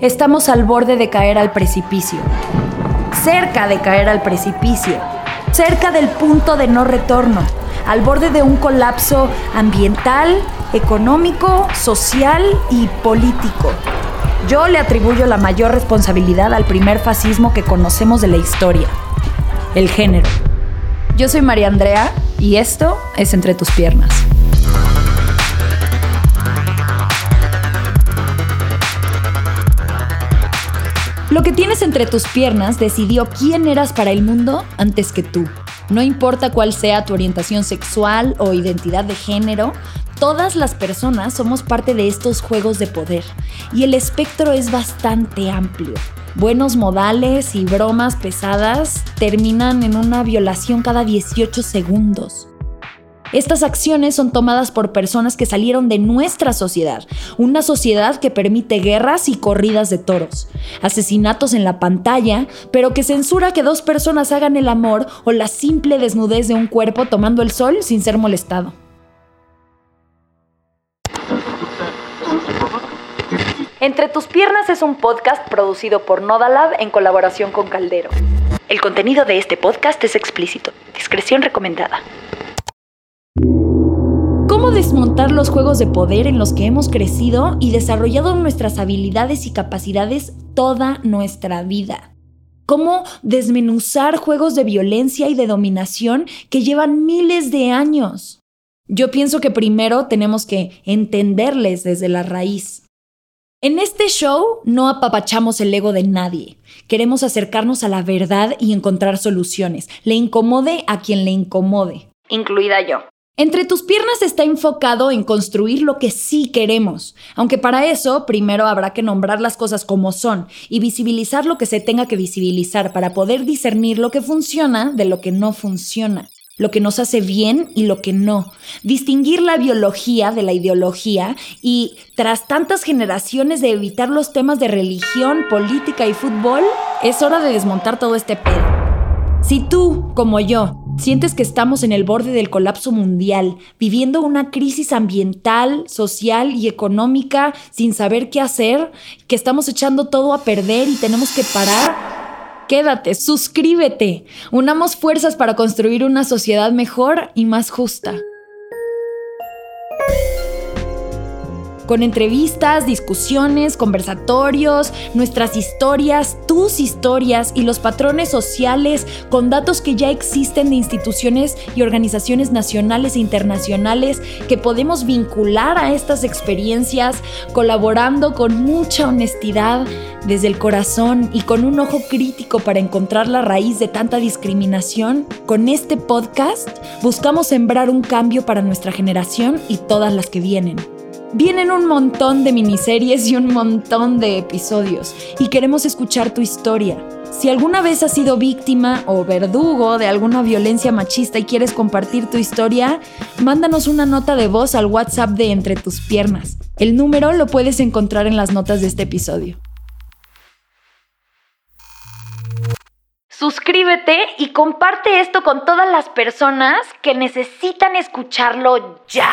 Estamos al borde de caer al precipicio, cerca de caer al precipicio, cerca del punto de no retorno, al borde de un colapso ambiental, económico, social y político. Yo le atribuyo la mayor responsabilidad al primer fascismo que conocemos de la historia, el género. Yo soy María Andrea y esto es Entre tus piernas. Lo que tienes entre tus piernas decidió quién eras para el mundo antes que tú. No importa cuál sea tu orientación sexual o identidad de género, todas las personas somos parte de estos juegos de poder y el espectro es bastante amplio. Buenos modales y bromas pesadas terminan en una violación cada 18 segundos. Estas acciones son tomadas por personas que salieron de nuestra sociedad, una sociedad que permite guerras y corridas de toros, asesinatos en la pantalla, pero que censura que dos personas hagan el amor o la simple desnudez de un cuerpo tomando el sol sin ser molestado. Entre tus piernas es un podcast producido por Nodalab en colaboración con Caldero. El contenido de este podcast es explícito. Discreción recomendada. ¿Cómo desmontar los juegos de poder en los que hemos crecido y desarrollado nuestras habilidades y capacidades toda nuestra vida? ¿Cómo desmenuzar juegos de violencia y de dominación que llevan miles de años? Yo pienso que primero tenemos que entenderles desde la raíz. En este show no apapachamos el ego de nadie. Queremos acercarnos a la verdad y encontrar soluciones. Le incomode a quien le incomode, incluida yo. Entre tus piernas está enfocado en construir lo que sí queremos, aunque para eso primero habrá que nombrar las cosas como son y visibilizar lo que se tenga que visibilizar para poder discernir lo que funciona de lo que no funciona, lo que nos hace bien y lo que no, distinguir la biología de la ideología y, tras tantas generaciones de evitar los temas de religión, política y fútbol, es hora de desmontar todo este pedo. Si tú, como yo, Sientes que estamos en el borde del colapso mundial, viviendo una crisis ambiental, social y económica sin saber qué hacer, que estamos echando todo a perder y tenemos que parar. Quédate, suscríbete. Unamos fuerzas para construir una sociedad mejor y más justa. Con entrevistas, discusiones, conversatorios, nuestras historias, tus historias y los patrones sociales con datos que ya existen de instituciones y organizaciones nacionales e internacionales que podemos vincular a estas experiencias colaborando con mucha honestidad desde el corazón y con un ojo crítico para encontrar la raíz de tanta discriminación, con este podcast buscamos sembrar un cambio para nuestra generación y todas las que vienen. Vienen un montón de miniseries y un montón de episodios y queremos escuchar tu historia. Si alguna vez has sido víctima o verdugo de alguna violencia machista y quieres compartir tu historia, mándanos una nota de voz al WhatsApp de Entre tus piernas. El número lo puedes encontrar en las notas de este episodio. Suscríbete y comparte esto con todas las personas que necesitan escucharlo ya.